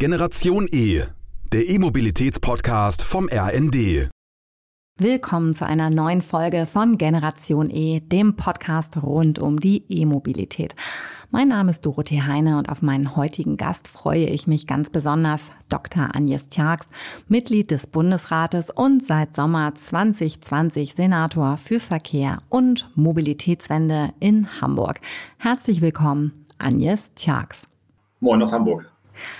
Generation E, der E-Mobilitäts-Podcast vom RND. Willkommen zu einer neuen Folge von Generation E, dem Podcast rund um die E-Mobilität. Mein Name ist Dorothee Heine und auf meinen heutigen Gast freue ich mich ganz besonders, Dr. Agnes Tjax, Mitglied des Bundesrates und seit Sommer 2020 Senator für Verkehr und Mobilitätswende in Hamburg. Herzlich willkommen, Agnes Tjax. Moin aus Hamburg.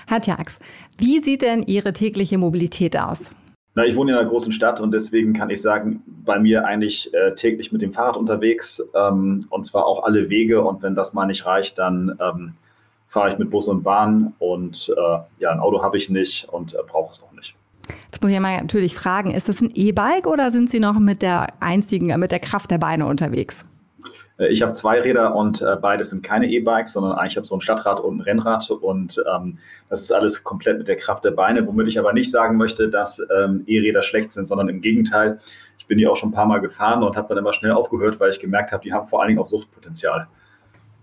Herr Tjax, wie sieht denn Ihre tägliche Mobilität aus? Na, ich wohne in einer großen Stadt und deswegen kann ich sagen, bei mir eigentlich äh, täglich mit dem Fahrrad unterwegs ähm, und zwar auch alle Wege und wenn das mal nicht reicht, dann ähm, fahre ich mit Bus und Bahn und äh, ja, ein Auto habe ich nicht und äh, brauche es auch nicht. Jetzt muss ich mal natürlich fragen, ist das ein E-Bike oder sind Sie noch mit der einzigen, mit der Kraft der Beine unterwegs? Äh, ich habe zwei Räder und äh, beides sind keine E-Bikes, sondern eigentlich habe so ein Stadtrad und ein Rennrad und ähm, das ist alles komplett mit der Kraft der Beine, womit ich aber nicht sagen möchte, dass ähm, E-Räder schlecht sind, sondern im Gegenteil. Ich bin die auch schon ein paar Mal gefahren und habe dann immer schnell aufgehört, weil ich gemerkt habe, die haben vor allen Dingen auch Suchtpotenzial.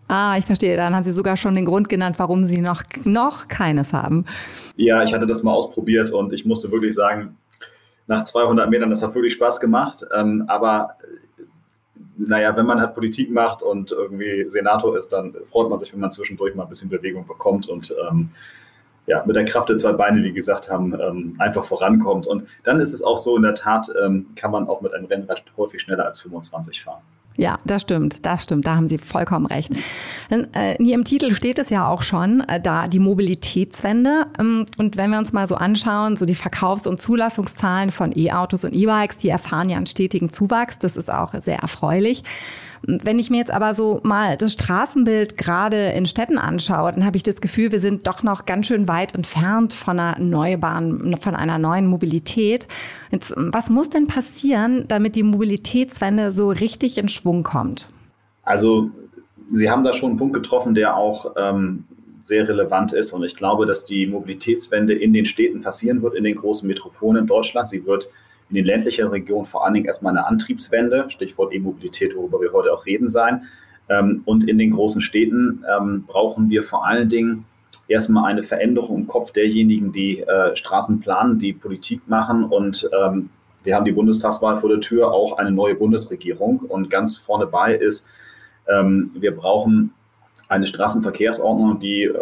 Ah, ich verstehe. Dann haben Sie sogar schon den Grund genannt, warum Sie noch, noch keines haben. Ja, ich hatte das mal ausprobiert und ich musste wirklich sagen, nach 200 Metern, das hat wirklich Spaß gemacht. Ähm, aber naja, wenn man halt Politik macht und irgendwie Senator ist, dann freut man sich, wenn man zwischendurch mal ein bisschen Bewegung bekommt und ähm, ja, mit der Kraft der zwei Beine, wie gesagt haben, ähm, einfach vorankommt. Und dann ist es auch so, in der Tat ähm, kann man auch mit einem Rennrad häufig schneller als 25 fahren. Ja, das stimmt, das stimmt, da haben Sie vollkommen recht. In, äh, Ihrem Titel steht es ja auch schon, äh, da die Mobilitätswende. Ähm, und wenn wir uns mal so anschauen, so die Verkaufs- und Zulassungszahlen von E-Autos und E-Bikes, die erfahren ja einen stetigen Zuwachs. Das ist auch sehr erfreulich. Wenn ich mir jetzt aber so mal das Straßenbild gerade in Städten anschaue, dann habe ich das Gefühl, wir sind doch noch ganz schön weit entfernt von einer Neubahn, von einer neuen Mobilität. Jetzt, was muss denn passieren, damit die Mobilitätswende so richtig in Schwung kommt? Also, Sie haben da schon einen Punkt getroffen, der auch ähm, sehr relevant ist. Und ich glaube, dass die Mobilitätswende in den Städten passieren wird, in den großen Metropolen in Deutschland. Sie wird in den ländlichen Regionen vor allen Dingen erstmal eine Antriebswende, Stichwort E-Mobilität, worüber wir heute auch reden sein. Ähm, und in den großen Städten ähm, brauchen wir vor allen Dingen erstmal eine Veränderung im Kopf derjenigen, die äh, Straßen planen, die Politik machen. Und ähm, wir haben die Bundestagswahl vor der Tür, auch eine neue Bundesregierung. Und ganz vorne bei ist, wir brauchen eine Straßenverkehrsordnung, die äh,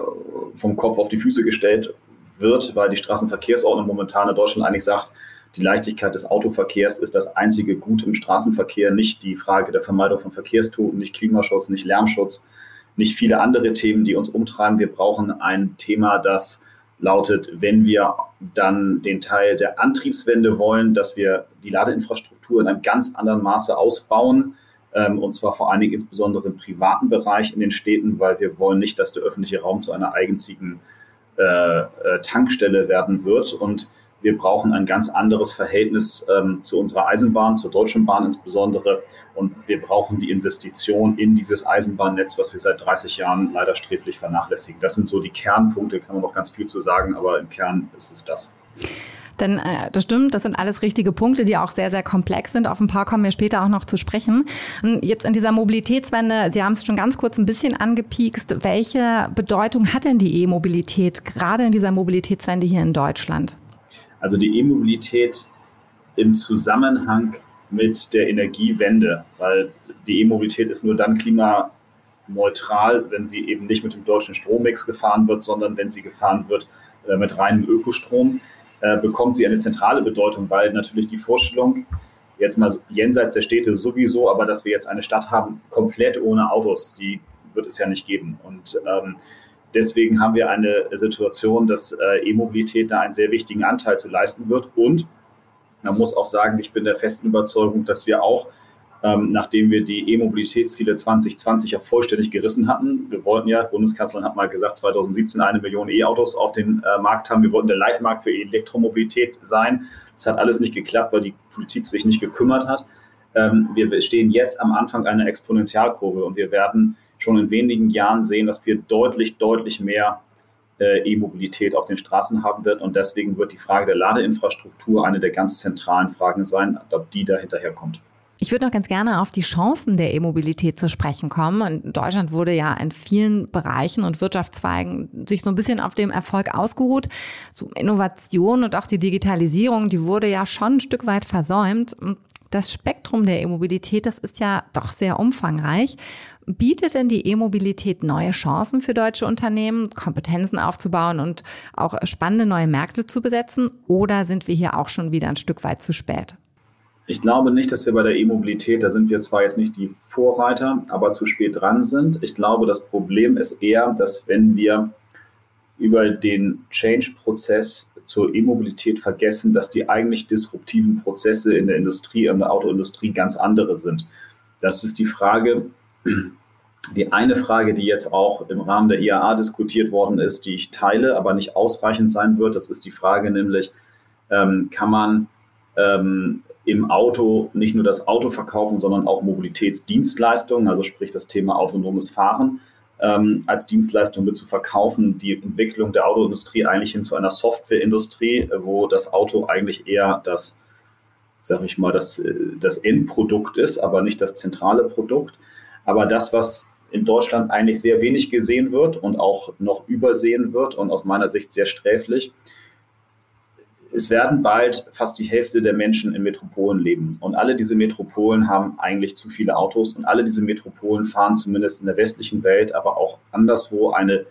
vom Kopf auf die Füße gestellt wird, weil die Straßenverkehrsordnung momentan in Deutschland eigentlich sagt, die Leichtigkeit des Autoverkehrs ist das einzige Gut im Straßenverkehr, nicht die Frage der Vermeidung von Verkehrstoten, nicht Klimaschutz, nicht Lärmschutz, nicht viele andere Themen, die uns umtreiben. Wir brauchen ein Thema, das lautet, wenn wir dann den Teil der Antriebswende wollen, dass wir die Ladeinfrastruktur in einem ganz anderen Maße ausbauen, ähm, und zwar vor allen Dingen insbesondere im privaten Bereich in den Städten, weil wir wollen nicht, dass der öffentliche Raum zu einer eigenzigen äh, äh Tankstelle werden wird. Und wir brauchen ein ganz anderes Verhältnis ähm, zu unserer Eisenbahn, zur Deutschen Bahn insbesondere. Und wir brauchen die Investition in dieses Eisenbahnnetz, was wir seit 30 Jahren leider sträflich vernachlässigen. Das sind so die Kernpunkte, kann man noch ganz viel zu sagen, aber im Kern ist es das. Denn äh, das stimmt, das sind alles richtige Punkte, die auch sehr, sehr komplex sind. Auf ein paar kommen wir später auch noch zu sprechen. Jetzt in dieser Mobilitätswende, Sie haben es schon ganz kurz ein bisschen angepiekst. Welche Bedeutung hat denn die E-Mobilität gerade in dieser Mobilitätswende hier in Deutschland? Also die E-Mobilität im Zusammenhang mit der Energiewende, weil die E-Mobilität ist nur dann klimaneutral, wenn sie eben nicht mit dem deutschen Strommix gefahren wird, sondern wenn sie gefahren wird äh, mit reinem Ökostrom, äh, bekommt sie eine zentrale Bedeutung, weil natürlich die Vorstellung, jetzt mal jenseits der Städte sowieso, aber dass wir jetzt eine Stadt haben, komplett ohne Autos, die wird es ja nicht geben. Und ähm, Deswegen haben wir eine Situation, dass äh, E-Mobilität da einen sehr wichtigen Anteil zu leisten wird. Und man muss auch sagen, ich bin der festen Überzeugung, dass wir auch, ähm, nachdem wir die E-Mobilitätsziele 2020 ja vollständig gerissen hatten, wir wollten ja, Bundeskanzlerin hat mal gesagt, 2017 eine Million E-Autos auf den äh, Markt haben. Wir wollten der Leitmarkt für Elektromobilität sein. Das hat alles nicht geklappt, weil die Politik sich nicht gekümmert hat. Ähm, wir stehen jetzt am Anfang einer Exponentialkurve und wir werden schon in wenigen Jahren sehen, dass wir deutlich, deutlich mehr äh, E-Mobilität auf den Straßen haben wird. Und deswegen wird die Frage der Ladeinfrastruktur eine der ganz zentralen Fragen sein, ob die da hinterherkommt. Ich würde noch ganz gerne auf die Chancen der E-Mobilität zu sprechen kommen. In Deutschland wurde ja in vielen Bereichen und Wirtschaftszweigen sich so ein bisschen auf dem Erfolg ausgeruht. So Innovation und auch die Digitalisierung, die wurde ja schon ein Stück weit versäumt. Das Spektrum der E-Mobilität, das ist ja doch sehr umfangreich. Bietet denn die E-Mobilität neue Chancen für deutsche Unternehmen, Kompetenzen aufzubauen und auch spannende neue Märkte zu besetzen? Oder sind wir hier auch schon wieder ein Stück weit zu spät? Ich glaube nicht, dass wir bei der E-Mobilität, da sind wir zwar jetzt nicht die Vorreiter, aber zu spät dran sind. Ich glaube, das Problem ist eher, dass wenn wir über den Change-Prozess zur E-Mobilität vergessen, dass die eigentlich disruptiven Prozesse in der Industrie, in der Autoindustrie ganz andere sind. Das ist die Frage, die eine Frage, die jetzt auch im Rahmen der IAA diskutiert worden ist, die ich teile, aber nicht ausreichend sein wird. Das ist die Frage nämlich, ähm, kann man ähm, im Auto nicht nur das Auto verkaufen, sondern auch Mobilitätsdienstleistungen, also sprich das Thema autonomes Fahren ähm, als Dienstleistung mit zu verkaufen, die Entwicklung der Autoindustrie eigentlich hin zu einer Softwareindustrie, wo das Auto eigentlich eher das, sage ich mal, das, äh, das Endprodukt ist, aber nicht das zentrale Produkt. Aber das, was in Deutschland eigentlich sehr wenig gesehen wird und auch noch übersehen wird und aus meiner Sicht sehr sträflich, es werden bald fast die Hälfte der Menschen in Metropolen leben. Und alle diese Metropolen haben eigentlich zu viele Autos und alle diese Metropolen fahren zumindest in der westlichen Welt, aber auch anderswo eine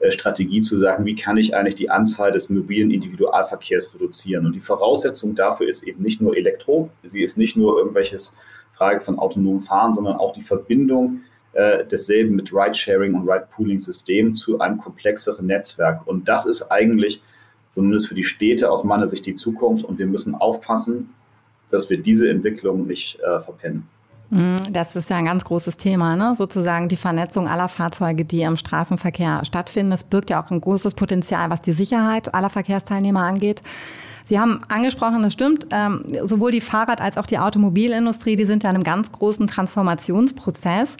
äh, Strategie zu sagen, wie kann ich eigentlich die Anzahl des mobilen Individualverkehrs reduzieren. Und die Voraussetzung dafür ist eben nicht nur Elektro, sie ist nicht nur irgendwelches Frage von autonomem Fahren, sondern auch die Verbindung äh, desselben mit Ride-Sharing und Ride-Pooling-System zu einem komplexeren Netzwerk. Und das ist eigentlich zumindest für die Städte aus meiner Sicht die Zukunft. Und wir müssen aufpassen, dass wir diese Entwicklung nicht äh, verpennen. Mhm, das ist ja ein ganz großes Thema, ne? sozusagen die Vernetzung aller Fahrzeuge, die im Straßenverkehr stattfinden. Das birgt ja auch ein großes Potenzial, was die Sicherheit aller Verkehrsteilnehmer angeht. Sie haben angesprochen, das stimmt, ähm, sowohl die Fahrrad- als auch die Automobilindustrie, die sind ja in einem ganz großen Transformationsprozess.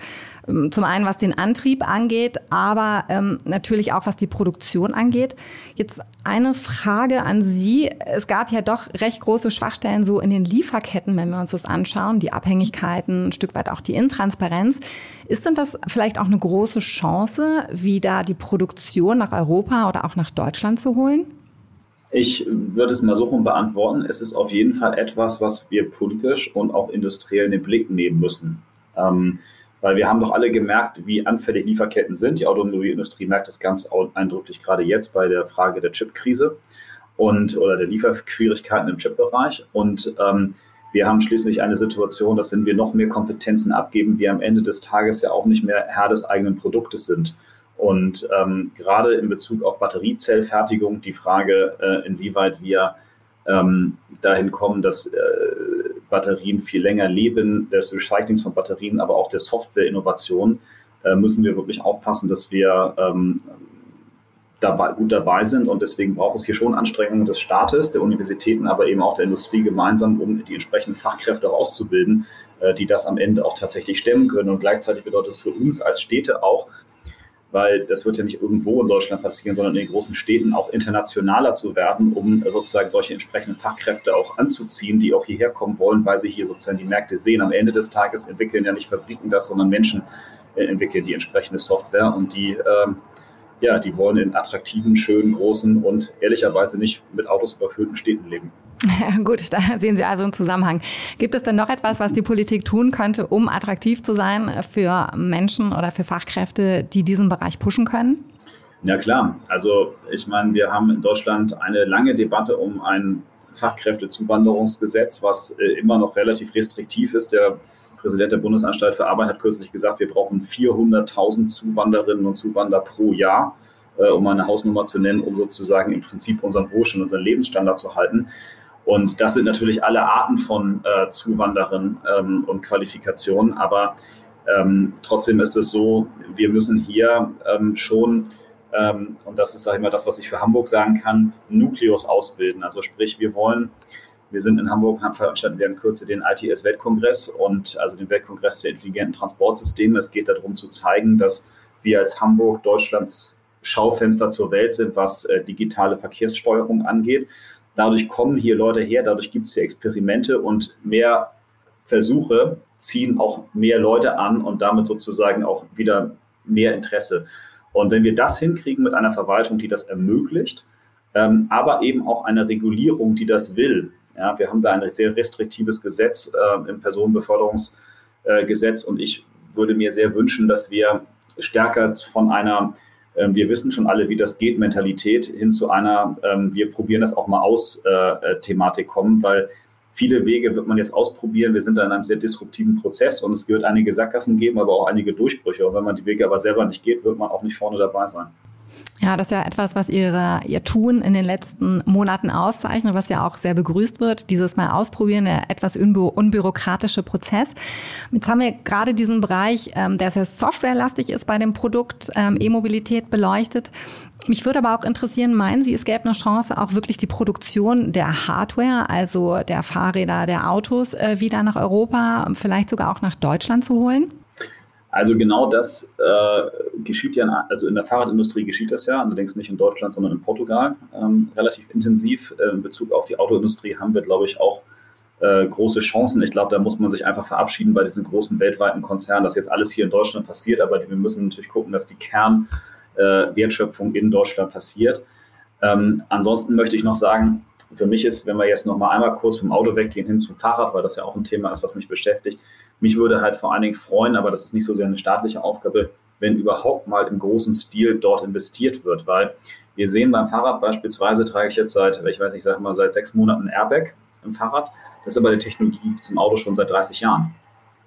Ähm, zum einen, was den Antrieb angeht, aber ähm, natürlich auch, was die Produktion angeht. Jetzt eine Frage an Sie. Es gab ja doch recht große Schwachstellen so in den Lieferketten, wenn wir uns das anschauen, die Abhängigkeiten, ein Stück weit auch die Intransparenz. Ist denn das vielleicht auch eine große Chance, wieder die Produktion nach Europa oder auch nach Deutschland zu holen? Ich würde es mal so rum beantworten. Es ist auf jeden Fall etwas, was wir politisch und auch industriell in den Blick nehmen müssen. Ähm, weil wir haben doch alle gemerkt, wie anfällig Lieferketten sind. Die Automobilindustrie merkt das ganz eindrücklich gerade jetzt bei der Frage der Chipkrise und oder der Lieferschwierigkeiten im Chipbereich. Und ähm, wir haben schließlich eine Situation, dass wenn wir noch mehr Kompetenzen abgeben, wir am Ende des Tages ja auch nicht mehr Herr des eigenen Produktes sind. Und ähm, gerade in Bezug auf Batteriezellfertigung die Frage, äh, inwieweit wir ähm, dahin kommen, dass äh, Batterien viel länger leben, des Recyclings von Batterien, aber auch der Softwareinnovation, äh, müssen wir wirklich aufpassen, dass wir ähm, dabei, gut dabei sind. Und deswegen braucht es hier schon Anstrengungen des Staates, der Universitäten, aber eben auch der Industrie gemeinsam, um die entsprechenden Fachkräfte auch auszubilden, äh, die das am Ende auch tatsächlich stemmen können. Und gleichzeitig bedeutet es für uns als Städte auch, weil das wird ja nicht irgendwo in Deutschland passieren, sondern in den großen Städten auch internationaler zu werden, um sozusagen solche entsprechenden Fachkräfte auch anzuziehen, die auch hierher kommen wollen, weil sie hier sozusagen die Märkte sehen. Am Ende des Tages entwickeln ja nicht Fabriken das, sondern Menschen äh, entwickeln die entsprechende Software und die ähm, ja, die wollen in attraktiven, schönen, großen und ehrlicherweise nicht mit Autos überfüllten Städten leben. Ja, gut, da sehen Sie also einen Zusammenhang. Gibt es denn noch etwas, was die Politik tun könnte, um attraktiv zu sein für Menschen oder für Fachkräfte, die diesen Bereich pushen können? Ja klar, also ich meine, wir haben in Deutschland eine lange Debatte um ein Fachkräftezuwanderungsgesetz, was äh, immer noch relativ restriktiv ist. Der Präsident der Bundesanstalt für Arbeit hat kürzlich gesagt, wir brauchen 400.000 Zuwanderinnen und Zuwanderer pro Jahr, äh, um eine Hausnummer zu nennen, um sozusagen im Prinzip unseren Wohlstand, unseren Lebensstandard zu halten. Und das sind natürlich alle Arten von äh, Zuwanderern ähm, und Qualifikationen. Aber ähm, trotzdem ist es so, wir müssen hier ähm, schon, ähm, und das ist, sage ich mal, das, was ich für Hamburg sagen kann, Nukleus ausbilden. Also sprich, wir wollen, wir sind in Hamburg, haben veranstalten wir in Kürze den ITS-Weltkongress und also den Weltkongress der intelligenten Transportsysteme. Es geht darum zu zeigen, dass wir als Hamburg Deutschlands Schaufenster zur Welt sind, was äh, digitale Verkehrssteuerung angeht. Dadurch kommen hier Leute her, dadurch gibt es hier Experimente und mehr Versuche ziehen auch mehr Leute an und damit sozusagen auch wieder mehr Interesse. Und wenn wir das hinkriegen mit einer Verwaltung, die das ermöglicht, ähm, aber eben auch eine Regulierung, die das will. Ja, wir haben da ein sehr restriktives Gesetz äh, im Personenbeförderungsgesetz äh, und ich würde mir sehr wünschen, dass wir stärker von einer ähm, wir wissen schon alle, wie das geht, Mentalität hin zu einer, ähm, wir probieren das auch mal aus, äh, äh, Thematik kommen, weil viele Wege wird man jetzt ausprobieren. Wir sind da in einem sehr disruptiven Prozess und es wird einige Sackgassen geben, aber auch einige Durchbrüche. Und wenn man die Wege aber selber nicht geht, wird man auch nicht vorne dabei sein. Ja, das ist ja etwas, was ihre, ihr Tun in den letzten Monaten auszeichnet, was ja auch sehr begrüßt wird. Dieses Mal ausprobieren, der etwas unbü unbürokratische Prozess. Jetzt haben wir gerade diesen Bereich, ähm, der sehr softwarelastig ist bei dem Produkt ähm, E-Mobilität beleuchtet. Mich würde aber auch interessieren, meinen Sie, es gäbe eine Chance, auch wirklich die Produktion der Hardware, also der Fahrräder, der Autos, äh, wieder nach Europa, vielleicht sogar auch nach Deutschland zu holen? Also genau das äh, geschieht ja, also in der Fahrradindustrie geschieht das ja, allerdings nicht in Deutschland, sondern in Portugal ähm, relativ intensiv. Äh, in Bezug auf die Autoindustrie haben wir, glaube ich, auch äh, große Chancen. Ich glaube, da muss man sich einfach verabschieden bei diesen großen weltweiten Konzernen, dass jetzt alles hier in Deutschland passiert, aber wir müssen natürlich gucken, dass die Kernwertschöpfung in Deutschland passiert. Ähm, ansonsten möchte ich noch sagen, für mich ist, wenn wir jetzt noch mal einmal kurz vom Auto weggehen hin zum Fahrrad, weil das ja auch ein Thema ist, was mich beschäftigt, mich würde halt vor allen Dingen freuen, aber das ist nicht so sehr eine staatliche Aufgabe, wenn überhaupt mal im großen Stil dort investiert wird, weil wir sehen beim Fahrrad beispielsweise, trage ich jetzt seit, ich weiß nicht, ich sage mal seit sechs Monaten Airbag im Fahrrad. Das ist aber die Technologie gibt es im Auto schon seit 30 Jahren.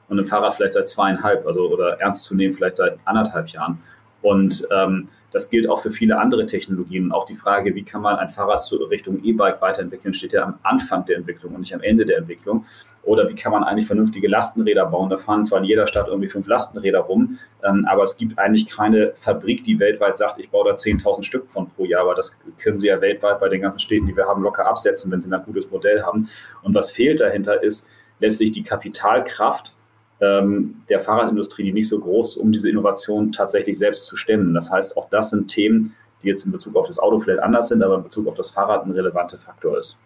Und im Fahrrad vielleicht seit zweieinhalb, also oder ernst zu nehmen, vielleicht seit anderthalb Jahren. Und ähm, das gilt auch für viele andere Technologien. auch die Frage, wie kann man ein Fahrrad zur Richtung E-Bike weiterentwickeln, steht ja am Anfang der Entwicklung und nicht am Ende der Entwicklung. Oder wie kann man eigentlich vernünftige Lastenräder bauen? Da fahren zwar in jeder Stadt irgendwie fünf Lastenräder rum, ähm, aber es gibt eigentlich keine Fabrik, die weltweit sagt, ich baue da 10.000 Stück von pro Jahr. Aber das können sie ja weltweit bei den ganzen Städten, die wir haben, locker absetzen, wenn sie ein gutes Modell haben. Und was fehlt dahinter ist letztlich die Kapitalkraft, der Fahrradindustrie, die nicht so groß ist, um diese Innovation tatsächlich selbst zu stemmen. Das heißt, auch das sind Themen, die jetzt in Bezug auf das Auto vielleicht anders sind, aber in Bezug auf das Fahrrad ein relevanter Faktor ist.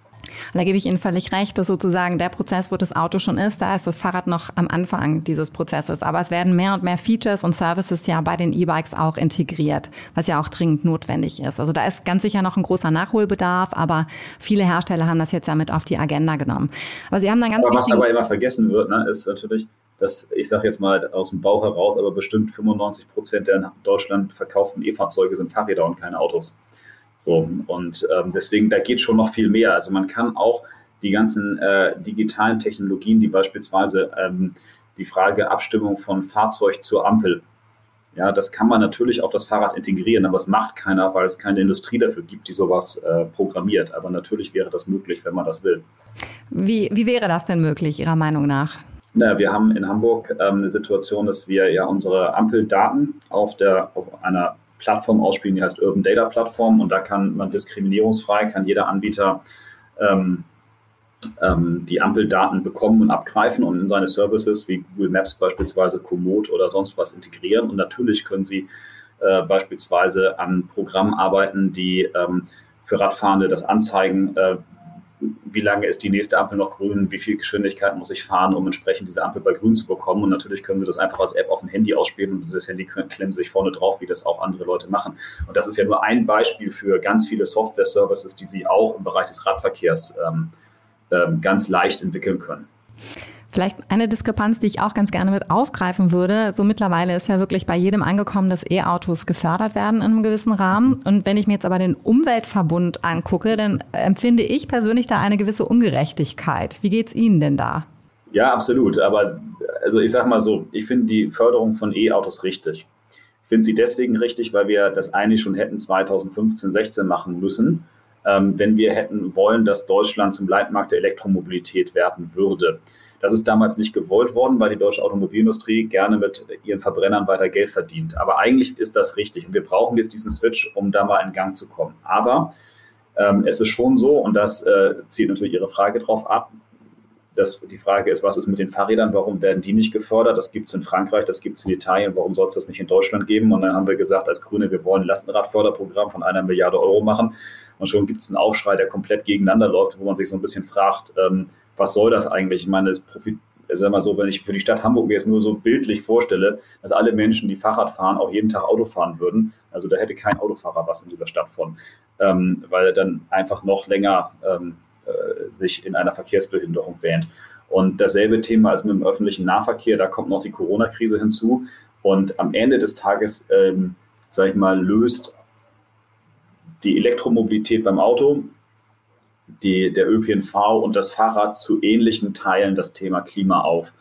Da gebe ich Ihnen völlig recht, dass sozusagen der Prozess, wo das Auto schon ist, da ist das Fahrrad noch am Anfang dieses Prozesses. Aber es werden mehr und mehr Features und Services ja bei den E-Bikes auch integriert, was ja auch dringend notwendig ist. Also da ist ganz sicher noch ein großer Nachholbedarf, aber viele Hersteller haben das jetzt ja mit auf die Agenda genommen. Aber Sie haben dann ganz aber Was aber immer vergessen wird, ne, ist natürlich, dass ich sage jetzt mal aus dem Bauch heraus, aber bestimmt 95 Prozent der in Deutschland verkauften E-Fahrzeuge sind Fahrräder und keine Autos. So, und ähm, deswegen, da geht schon noch viel mehr. Also man kann auch die ganzen äh, digitalen Technologien, die beispielsweise ähm, die Frage Abstimmung von Fahrzeug zur Ampel, ja, das kann man natürlich auf das Fahrrad integrieren, aber es macht keiner, weil es keine Industrie dafür gibt, die sowas äh, programmiert. Aber natürlich wäre das möglich, wenn man das will. Wie, wie wäre das denn möglich, Ihrer Meinung nach? Na, wir haben in Hamburg ähm, eine Situation, dass wir ja unsere Ampeldaten auf, der, auf einer Plattform ausspielen, die heißt Urban Data Plattform und da kann man diskriminierungsfrei, kann jeder Anbieter ähm, ähm, die Ampeldaten bekommen und abgreifen und in seine Services wie Google Maps beispielsweise, Komoot oder sonst was integrieren. Und natürlich können sie äh, beispielsweise an Programmen arbeiten, die ähm, für Radfahrende das anzeigen, äh, wie lange ist die nächste Ampel noch grün, wie viel Geschwindigkeit muss ich fahren, um entsprechend diese Ampel bei grün zu bekommen. Und natürlich können Sie das einfach als App auf dem Handy ausspielen und das Handy klemmen sich vorne drauf, wie das auch andere Leute machen. Und das ist ja nur ein Beispiel für ganz viele Software-Services, die Sie auch im Bereich des Radverkehrs ähm, ähm, ganz leicht entwickeln können. Vielleicht eine Diskrepanz, die ich auch ganz gerne mit aufgreifen würde. So mittlerweile ist ja wirklich bei jedem angekommen, dass E-Autos gefördert werden in einem gewissen Rahmen. Und wenn ich mir jetzt aber den Umweltverbund angucke, dann empfinde ich persönlich da eine gewisse Ungerechtigkeit. Wie geht's Ihnen denn da? Ja, absolut. Aber also ich sage mal so, ich finde die Förderung von E-Autos richtig. Ich finde sie deswegen richtig, weil wir das eigentlich schon hätten 2015, 16 machen müssen, ähm, wenn wir hätten wollen, dass Deutschland zum Leitmarkt der Elektromobilität werden würde. Das ist damals nicht gewollt worden, weil die deutsche Automobilindustrie gerne mit ihren Verbrennern weiter Geld verdient. Aber eigentlich ist das richtig. Und wir brauchen jetzt diesen Switch, um da mal in Gang zu kommen. Aber ähm, es ist schon so, und das äh, zielt natürlich Ihre Frage drauf ab, dass die Frage ist, was ist mit den Fahrrädern? Warum werden die nicht gefördert? Das gibt es in Frankreich, das gibt es in Italien. Warum soll es das nicht in Deutschland geben? Und dann haben wir gesagt, als Grüne, wir wollen ein Lastenradförderprogramm von einer Milliarde Euro machen. Und schon gibt es einen Aufschrei, der komplett gegeneinander läuft, wo man sich so ein bisschen fragt, ähm, was soll das eigentlich? Ich meine, Profit, sag mal so, wenn ich für die Stadt Hamburg mir jetzt nur so bildlich vorstelle, dass alle Menschen, die Fahrrad fahren, auch jeden Tag Auto fahren würden, also da hätte kein Autofahrer was in dieser Stadt von, ähm, weil er dann einfach noch länger ähm, äh, sich in einer Verkehrsbehinderung wähnt. Und dasselbe Thema ist mit dem öffentlichen Nahverkehr, da kommt noch die Corona-Krise hinzu. Und am Ende des Tages, ähm, sage ich mal, löst die Elektromobilität beim Auto, die, der ÖPNV und das Fahrrad zu ähnlichen Teilen das Thema Klima auf.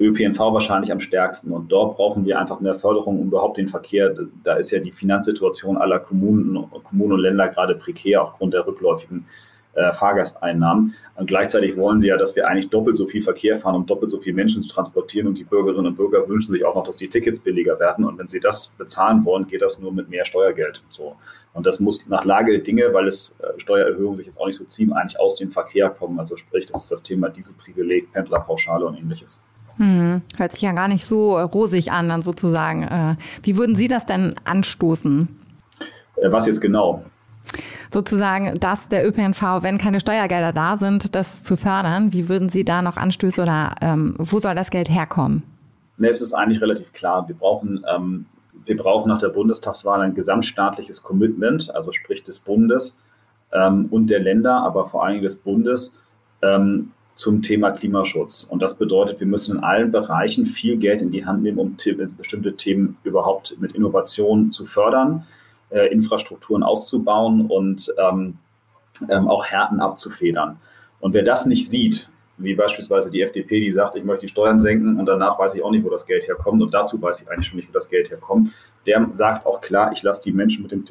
ÖPNV wahrscheinlich am stärksten. Und dort brauchen wir einfach mehr Förderung, um überhaupt den Verkehr, da ist ja die Finanzsituation aller Kommunen, Kommunen und Länder gerade prekär aufgrund der rückläufigen äh, Fahrgasteinnahmen. Und gleichzeitig wollen sie ja, dass wir eigentlich doppelt so viel Verkehr fahren, um doppelt so viele Menschen zu transportieren. Und die Bürgerinnen und Bürger wünschen sich auch noch, dass die Tickets billiger werden. Und wenn sie das bezahlen wollen, geht das nur mit mehr Steuergeld. So. Und das muss nach Lage der Dinge, weil es äh, Steuererhöhungen sich jetzt auch nicht so ziehen, eigentlich aus dem Verkehr kommen. Also sprich, das ist das Thema Dieselprivileg, Pendlerpauschale und ähnliches. Hm, hört sich ja gar nicht so rosig an, dann sozusagen. Äh, wie würden Sie das denn anstoßen? Äh, was jetzt genau? Sozusagen, dass der ÖPNV, wenn keine Steuergelder da sind, das zu fördern. Wie würden Sie da noch Anstöße oder ähm, wo soll das Geld herkommen? Nee, es ist eigentlich relativ klar. Wir brauchen, ähm, wir brauchen nach der Bundestagswahl ein gesamtstaatliches Commitment, also sprich des Bundes ähm, und der Länder, aber vor allem des Bundes ähm, zum Thema Klimaschutz. Und das bedeutet, wir müssen in allen Bereichen viel Geld in die Hand nehmen, um bestimmte Themen überhaupt mit Innovation zu fördern äh, Infrastrukturen auszubauen und ähm, ähm, auch Härten abzufedern. Und wer das nicht sieht, wie beispielsweise die FDP, die sagt, ich möchte die Steuern senken und danach weiß ich auch nicht, wo das Geld herkommt und dazu weiß ich eigentlich schon nicht, wo das Geld herkommt, der sagt auch klar, ich lasse die Menschen mit dem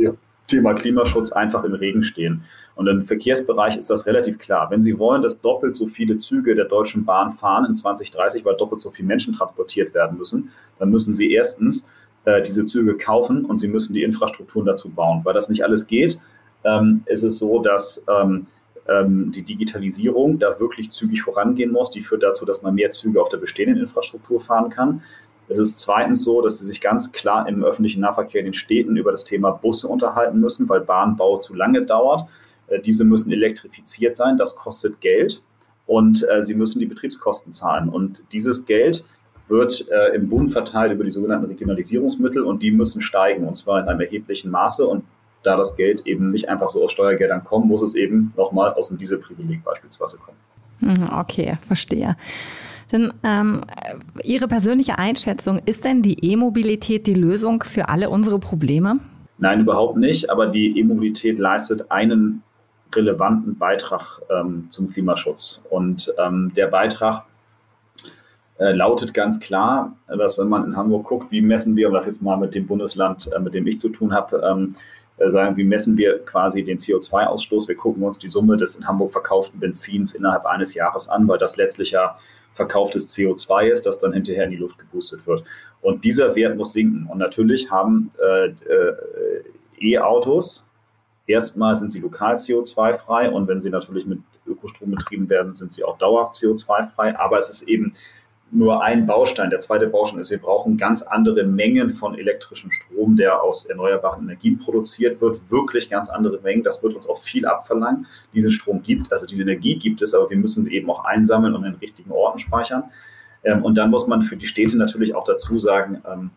Thema Klimaschutz einfach im Regen stehen. Und im Verkehrsbereich ist das relativ klar. Wenn Sie wollen, dass doppelt so viele Züge der Deutschen Bahn fahren in 2030, weil doppelt so viele Menschen transportiert werden müssen, dann müssen Sie erstens äh, diese Züge kaufen und sie müssen die Infrastrukturen dazu bauen. Weil das nicht alles geht, ähm, ist es so, dass ähm, ähm, die Digitalisierung da wirklich zügig vorangehen muss. Die führt dazu, dass man mehr Züge auf der bestehenden Infrastruktur fahren kann. Es ist zweitens so, dass sie sich ganz klar im öffentlichen Nahverkehr in den Städten über das Thema Busse unterhalten müssen, weil Bahnbau zu lange dauert. Äh, diese müssen elektrifiziert sein, das kostet Geld und äh, sie müssen die Betriebskosten zahlen. Und dieses Geld wird äh, im Bund verteilt über die sogenannten Regionalisierungsmittel und die müssen steigen und zwar in einem erheblichen Maße. Und da das Geld eben nicht einfach so aus Steuergeldern kommt, muss es eben nochmal aus dem Dieselprivileg beispielsweise kommen. Mhm, okay, verstehe. Denn ähm, Ihre persönliche Einschätzung, ist denn die E-Mobilität die Lösung für alle unsere Probleme? Nein, überhaupt nicht. Aber die E-Mobilität leistet einen relevanten Beitrag ähm, zum Klimaschutz. Und ähm, der Beitrag äh, lautet ganz klar, dass wenn man in Hamburg guckt, wie messen wir, um das jetzt mal mit dem Bundesland, äh, mit dem ich zu tun habe, ähm, äh, sagen, wie messen wir quasi den CO2-Ausstoß. Wir gucken uns die Summe des in Hamburg verkauften Benzins innerhalb eines Jahres an, weil das letztlich ja verkauftes CO2 ist, das dann hinterher in die Luft geboostet wird. Und dieser Wert muss sinken. Und natürlich haben äh, äh, E-Autos, erstmal sind sie lokal CO2-frei und wenn sie natürlich mit Ökostrom betrieben werden, sind sie auch dauerhaft CO2-frei. Aber es ist eben nur ein Baustein. Der zweite Baustein ist, wir brauchen ganz andere Mengen von elektrischem Strom, der aus erneuerbaren Energien produziert wird. Wirklich ganz andere Mengen. Das wird uns auch viel abverlangen. Diesen Strom gibt, also diese Energie gibt es, aber wir müssen sie eben auch einsammeln und in richtigen Orten speichern. Ähm, und dann muss man für die Städte natürlich auch dazu sagen, ähm,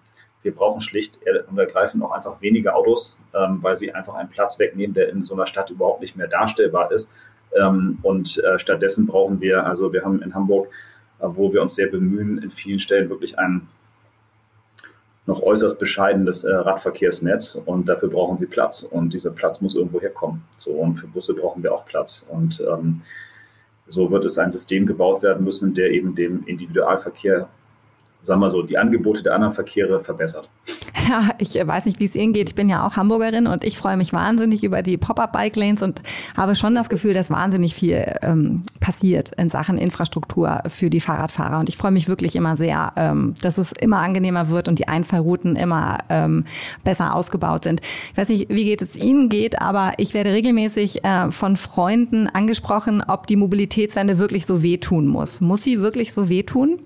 wir brauchen schlicht und ergreifend auch einfach weniger Autos, ähm, weil sie einfach einen Platz wegnehmen, der in so einer Stadt überhaupt nicht mehr darstellbar ist. Und äh, stattdessen brauchen wir, also wir haben in Hamburg wo wir uns sehr bemühen, in vielen Stellen wirklich ein noch äußerst bescheidenes äh, Radverkehrsnetz und dafür brauchen sie Platz und dieser Platz muss irgendwo herkommen. So und für Busse brauchen wir auch Platz und ähm, so wird es ein System gebaut werden müssen, der eben dem Individualverkehr, sagen wir so, die Angebote der anderen Verkehre verbessert. Ja, ich weiß nicht, wie es Ihnen geht. Ich bin ja auch Hamburgerin und ich freue mich wahnsinnig über die Pop-up-Bike-Lanes und habe schon das Gefühl, dass wahnsinnig viel ähm, passiert in Sachen Infrastruktur für die Fahrradfahrer. Und ich freue mich wirklich immer sehr, ähm, dass es immer angenehmer wird und die Einfallrouten immer ähm, besser ausgebaut sind. Ich weiß nicht, wie geht es Ihnen geht, aber ich werde regelmäßig äh, von Freunden angesprochen, ob die Mobilitätswende wirklich so wehtun muss. Muss sie wirklich so wehtun?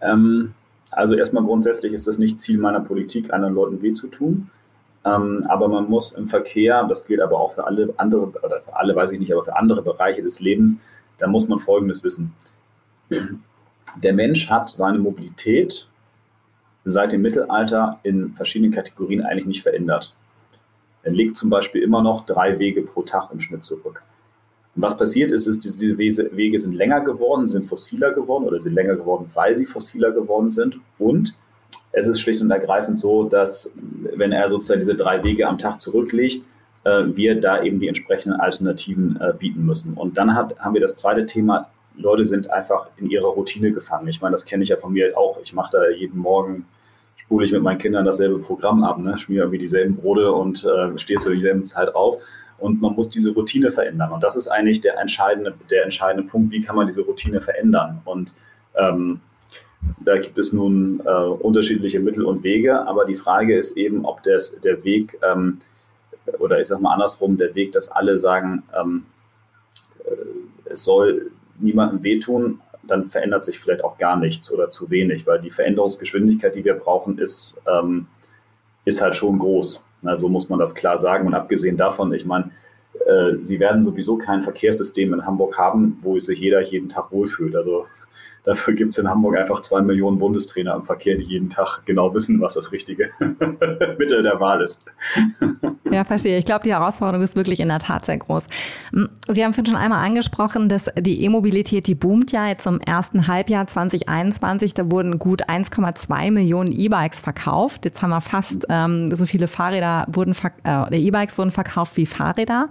Ähm also erstmal grundsätzlich ist es nicht Ziel meiner Politik, anderen Leuten weh zu tun. Ähm, aber man muss im Verkehr, das gilt aber auch für alle andere, oder für alle weiß ich nicht, aber für andere Bereiche des Lebens, da muss man Folgendes wissen. der Mensch hat seine Mobilität seit dem Mittelalter in verschiedenen Kategorien eigentlich nicht verändert. Er legt zum Beispiel immer noch drei Wege pro Tag im Schnitt zurück. Und was passiert ist, ist, diese Wege sind länger geworden, sind fossiler geworden oder sind länger geworden, weil sie fossiler geworden sind. Und es ist schlicht und ergreifend so, dass wenn er sozusagen diese drei Wege am Tag zurücklegt, äh, wir da eben die entsprechenden Alternativen äh, bieten müssen. Und dann hat, haben wir das zweite Thema, Leute sind einfach in ihrer Routine gefangen. Ich meine, das kenne ich ja von mir auch. Ich mache da jeden Morgen, spule ich mit meinen Kindern dasselbe Programm ab, ne? schmiere irgendwie dieselben Brote und äh, stehe zur selben Zeit auf. Und man muss diese Routine verändern. Und das ist eigentlich der entscheidende, der entscheidende Punkt, wie kann man diese Routine verändern. Und ähm, da gibt es nun äh, unterschiedliche Mittel und Wege, aber die Frage ist eben, ob das, der Weg, ähm, oder ich sage mal andersrum, der Weg, dass alle sagen, ähm, äh, es soll niemandem wehtun, dann verändert sich vielleicht auch gar nichts oder zu wenig, weil die Veränderungsgeschwindigkeit, die wir brauchen, ist, ähm, ist halt schon groß. Na, so muss man das klar sagen. Und abgesehen davon, ich meine, äh, Sie werden sowieso kein Verkehrssystem in Hamburg haben, wo sich jeder jeden Tag wohlfühlt. Also Dafür gibt es in Hamburg einfach zwei Millionen Bundestrainer am Verkehr, die jeden Tag genau wissen, was das richtige Mittel der Wahl ist. Ja, verstehe. Ich glaube, die Herausforderung ist wirklich in der Tat sehr groß. Hm, Sie haben schon einmal angesprochen, dass die E-Mobilität, die boomt ja jetzt im ersten Halbjahr 2021. Da wurden gut 1,2 Millionen E-Bikes verkauft. Jetzt haben wir fast ähm, so viele Fahrräder wurden, äh, E-Bikes wurden verkauft wie Fahrräder.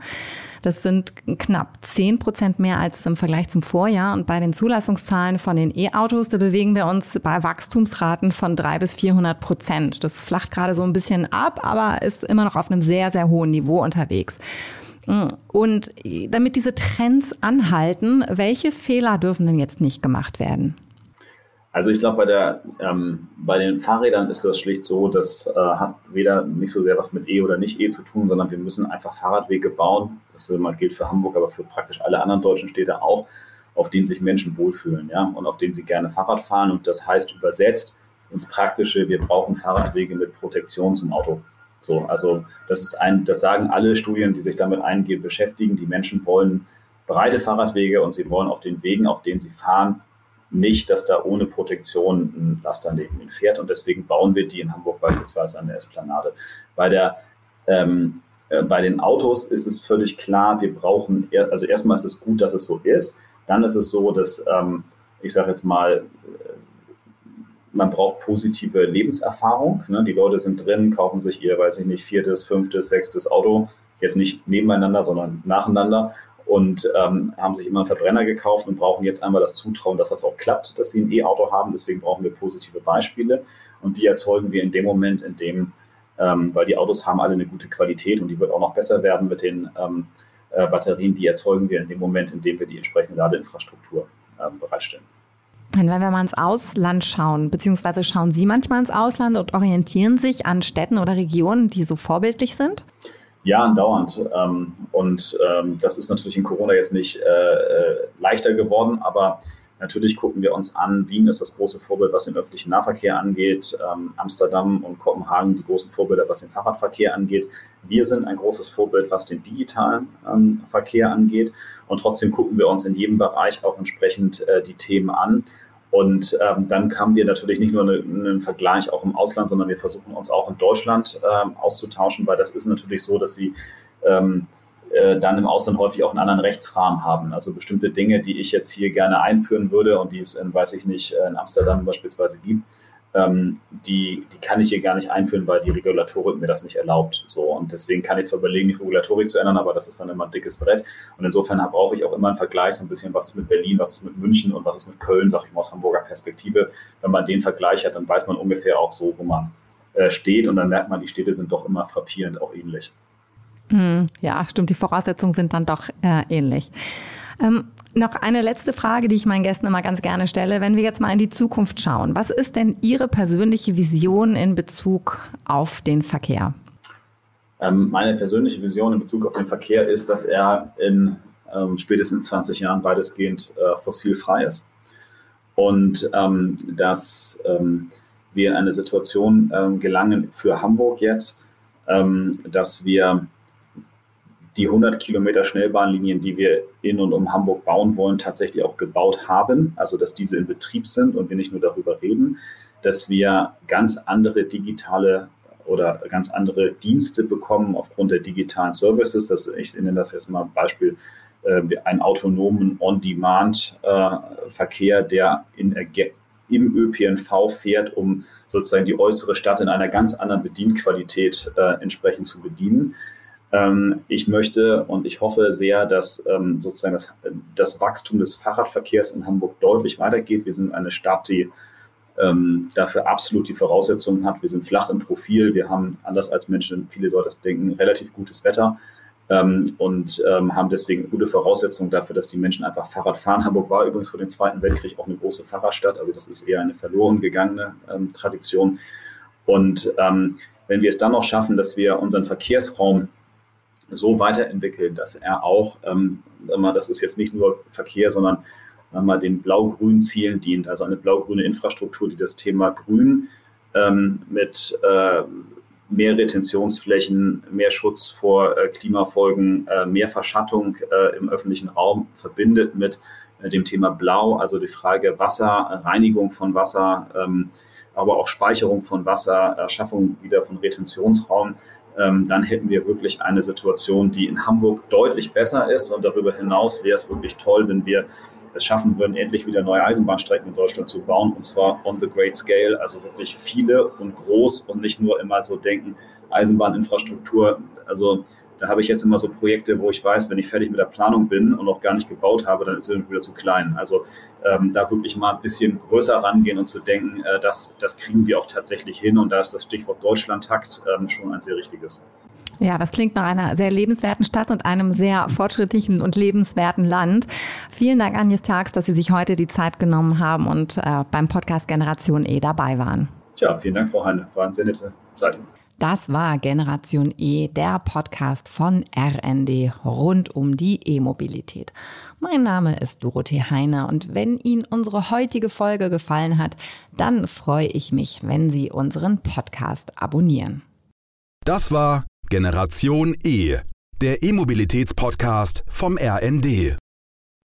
Das sind knapp 10 Prozent mehr als im Vergleich zum Vorjahr. Und bei den Zulassungszahlen von den E-Autos, da bewegen wir uns bei Wachstumsraten von 3 bis 400 Prozent. Das flacht gerade so ein bisschen ab, aber ist immer noch auf einem sehr, sehr hohen Niveau unterwegs. Und damit diese Trends anhalten, welche Fehler dürfen denn jetzt nicht gemacht werden? Also ich glaube, bei, ähm, bei den Fahrrädern ist das schlicht so, das äh, hat weder nicht so sehr was mit E oder nicht E zu tun, sondern wir müssen einfach Fahrradwege bauen. Das äh, gilt für Hamburg, aber für praktisch alle anderen deutschen Städte auch, auf denen sich Menschen wohlfühlen ja, und auf denen sie gerne Fahrrad fahren. Und das heißt übersetzt ins Praktische, wir brauchen Fahrradwege mit Protektion zum Auto. So, also das ist ein, das sagen alle Studien, die sich damit eingehen, beschäftigen. Die Menschen wollen breite Fahrradwege und sie wollen auf den Wegen, auf denen sie fahren, nicht, dass da ohne Protektion ein Laster neben ihnen fährt. Und deswegen bauen wir die in Hamburg beispielsweise an der Esplanade. Bei, der, ähm, äh, bei den Autos ist es völlig klar, wir brauchen, also erstmal ist es gut, dass es so ist. Dann ist es so, dass, ähm, ich sage jetzt mal, äh, man braucht positive Lebenserfahrung. Ne? Die Leute sind drin, kaufen sich ihr, weiß ich nicht, viertes, fünftes, sechstes Auto, jetzt nicht nebeneinander, sondern nacheinander und ähm, haben sich immer einen Verbrenner gekauft und brauchen jetzt einmal das Zutrauen, dass das auch klappt, dass sie ein E-Auto haben. Deswegen brauchen wir positive Beispiele und die erzeugen wir in dem Moment, in dem, ähm, weil die Autos haben alle eine gute Qualität und die wird auch noch besser werden mit den ähm, äh, Batterien, die erzeugen wir in dem Moment, in dem wir die entsprechende Ladeinfrastruktur ähm, bereitstellen. Wenn wir mal ins Ausland schauen, beziehungsweise schauen Sie manchmal ins Ausland und orientieren sich an Städten oder Regionen, die so vorbildlich sind? Ja, andauernd. Ähm, und ähm, das ist natürlich in Corona jetzt nicht äh, äh, leichter geworden, aber natürlich gucken wir uns an, Wien ist das große Vorbild, was den öffentlichen Nahverkehr angeht, ähm, Amsterdam und Kopenhagen die großen Vorbilder, was den Fahrradverkehr angeht. Wir sind ein großes Vorbild, was den digitalen Verkehr angeht. Und trotzdem gucken wir uns in jedem Bereich auch entsprechend äh, die Themen an und ähm, dann haben wir natürlich nicht nur eine, einen Vergleich auch im Ausland, sondern wir versuchen uns auch in Deutschland ähm, auszutauschen, weil das ist natürlich so, dass sie ähm, äh, dann im Ausland häufig auch einen anderen Rechtsrahmen haben. Also bestimmte Dinge, die ich jetzt hier gerne einführen würde und die es in, weiß ich nicht, in Amsterdam beispielsweise gibt, ähm, die, die kann ich hier gar nicht einführen, weil die Regulatorik mir das nicht erlaubt. So, und deswegen kann ich zwar überlegen, die Regulatorik zu ändern, aber das ist dann immer ein dickes Brett. Und insofern brauche ich auch immer einen Vergleich, so ein bisschen, was ist mit Berlin, was ist mit München und was ist mit Köln, sage ich mal aus Hamburger Perspektive. Wenn man den Vergleich hat, dann weiß man ungefähr auch so, wo man äh, steht. Und dann merkt man, die Städte sind doch immer frappierend auch ähnlich. Hm, ja, stimmt, die Voraussetzungen sind dann doch äh, ähnlich. Ähm, noch eine letzte Frage, die ich meinen Gästen immer ganz gerne stelle. Wenn wir jetzt mal in die Zukunft schauen, was ist denn Ihre persönliche Vision in Bezug auf den Verkehr? Ähm, meine persönliche Vision in Bezug auf den Verkehr ist, dass er in ähm, spätestens 20 Jahren weitestgehend äh, fossilfrei ist. Und ähm, dass ähm, wir in eine Situation ähm, gelangen für Hamburg jetzt, ähm, dass wir die 100 Kilometer Schnellbahnlinien, die wir in und um Hamburg bauen wollen, tatsächlich auch gebaut haben. Also dass diese in Betrieb sind und wir nicht nur darüber reden, dass wir ganz andere digitale oder ganz andere Dienste bekommen aufgrund der digitalen Services. Das, ich nenne das jetzt mal Beispiel äh, einen autonomen On-Demand-Verkehr, äh, der in, im ÖPNV fährt, um sozusagen die äußere Stadt in einer ganz anderen Bedienqualität äh, entsprechend zu bedienen. Ähm, ich möchte und ich hoffe sehr, dass ähm, sozusagen das, das, Wachstum des Fahrradverkehrs in Hamburg deutlich weitergeht. Wir sind eine Stadt, die ähm, dafür absolut die Voraussetzungen hat. Wir sind flach im Profil. Wir haben, anders als Menschen, viele dort das denken, relativ gutes Wetter und haben deswegen gute Voraussetzungen dafür, dass die Menschen einfach Fahrrad fahren. Hamburg war übrigens vor dem Zweiten Weltkrieg auch eine große Fahrradstadt, also das ist eher eine verloren gegangene Tradition. Und wenn wir es dann noch schaffen, dass wir unseren Verkehrsraum so weiterentwickeln, dass er auch, ähm, das ist jetzt nicht nur Verkehr, sondern mal den blau-grünen Zielen dient, also eine blau-grüne Infrastruktur, die das Thema Grün ähm, mit äh, mehr Retentionsflächen, mehr Schutz vor äh, Klimafolgen, äh, mehr Verschattung äh, im öffentlichen Raum verbindet mit äh, dem Thema Blau, also die Frage Wasser, Reinigung von Wasser, ähm, aber auch Speicherung von Wasser, Erschaffung wieder von Retentionsraum. Ähm, dann hätten wir wirklich eine Situation, die in Hamburg deutlich besser ist. Und darüber hinaus wäre es wirklich toll, wenn wir es schaffen würden, endlich wieder neue Eisenbahnstrecken in Deutschland zu bauen und zwar on the great scale, also wirklich viele und groß und nicht nur immer so denken, Eisenbahninfrastruktur. Also da habe ich jetzt immer so Projekte, wo ich weiß, wenn ich fertig mit der Planung bin und noch gar nicht gebaut habe, dann ist es wieder zu klein. Also ähm, da wirklich mal ein bisschen größer rangehen und zu denken, äh, das, das kriegen wir auch tatsächlich hin. Und da ist das Stichwort Deutschlandtakt ähm, schon ein sehr richtiges. Ja, das klingt nach einer sehr lebenswerten Stadt und einem sehr fortschrittlichen und lebenswerten Land. Vielen Dank, Agnes Tags, dass Sie sich heute die Zeit genommen haben und äh, beim Podcast Generation E dabei waren. Tja, vielen Dank, Frau Heine. War eine sehr nette Zeit. Das war Generation E, der Podcast von RND rund um die E-Mobilität. Mein Name ist Dorothee Heine und wenn Ihnen unsere heutige Folge gefallen hat, dann freue ich mich, wenn Sie unseren Podcast abonnieren. Das war Generation E, der E-Mobilitäts-Podcast vom RND.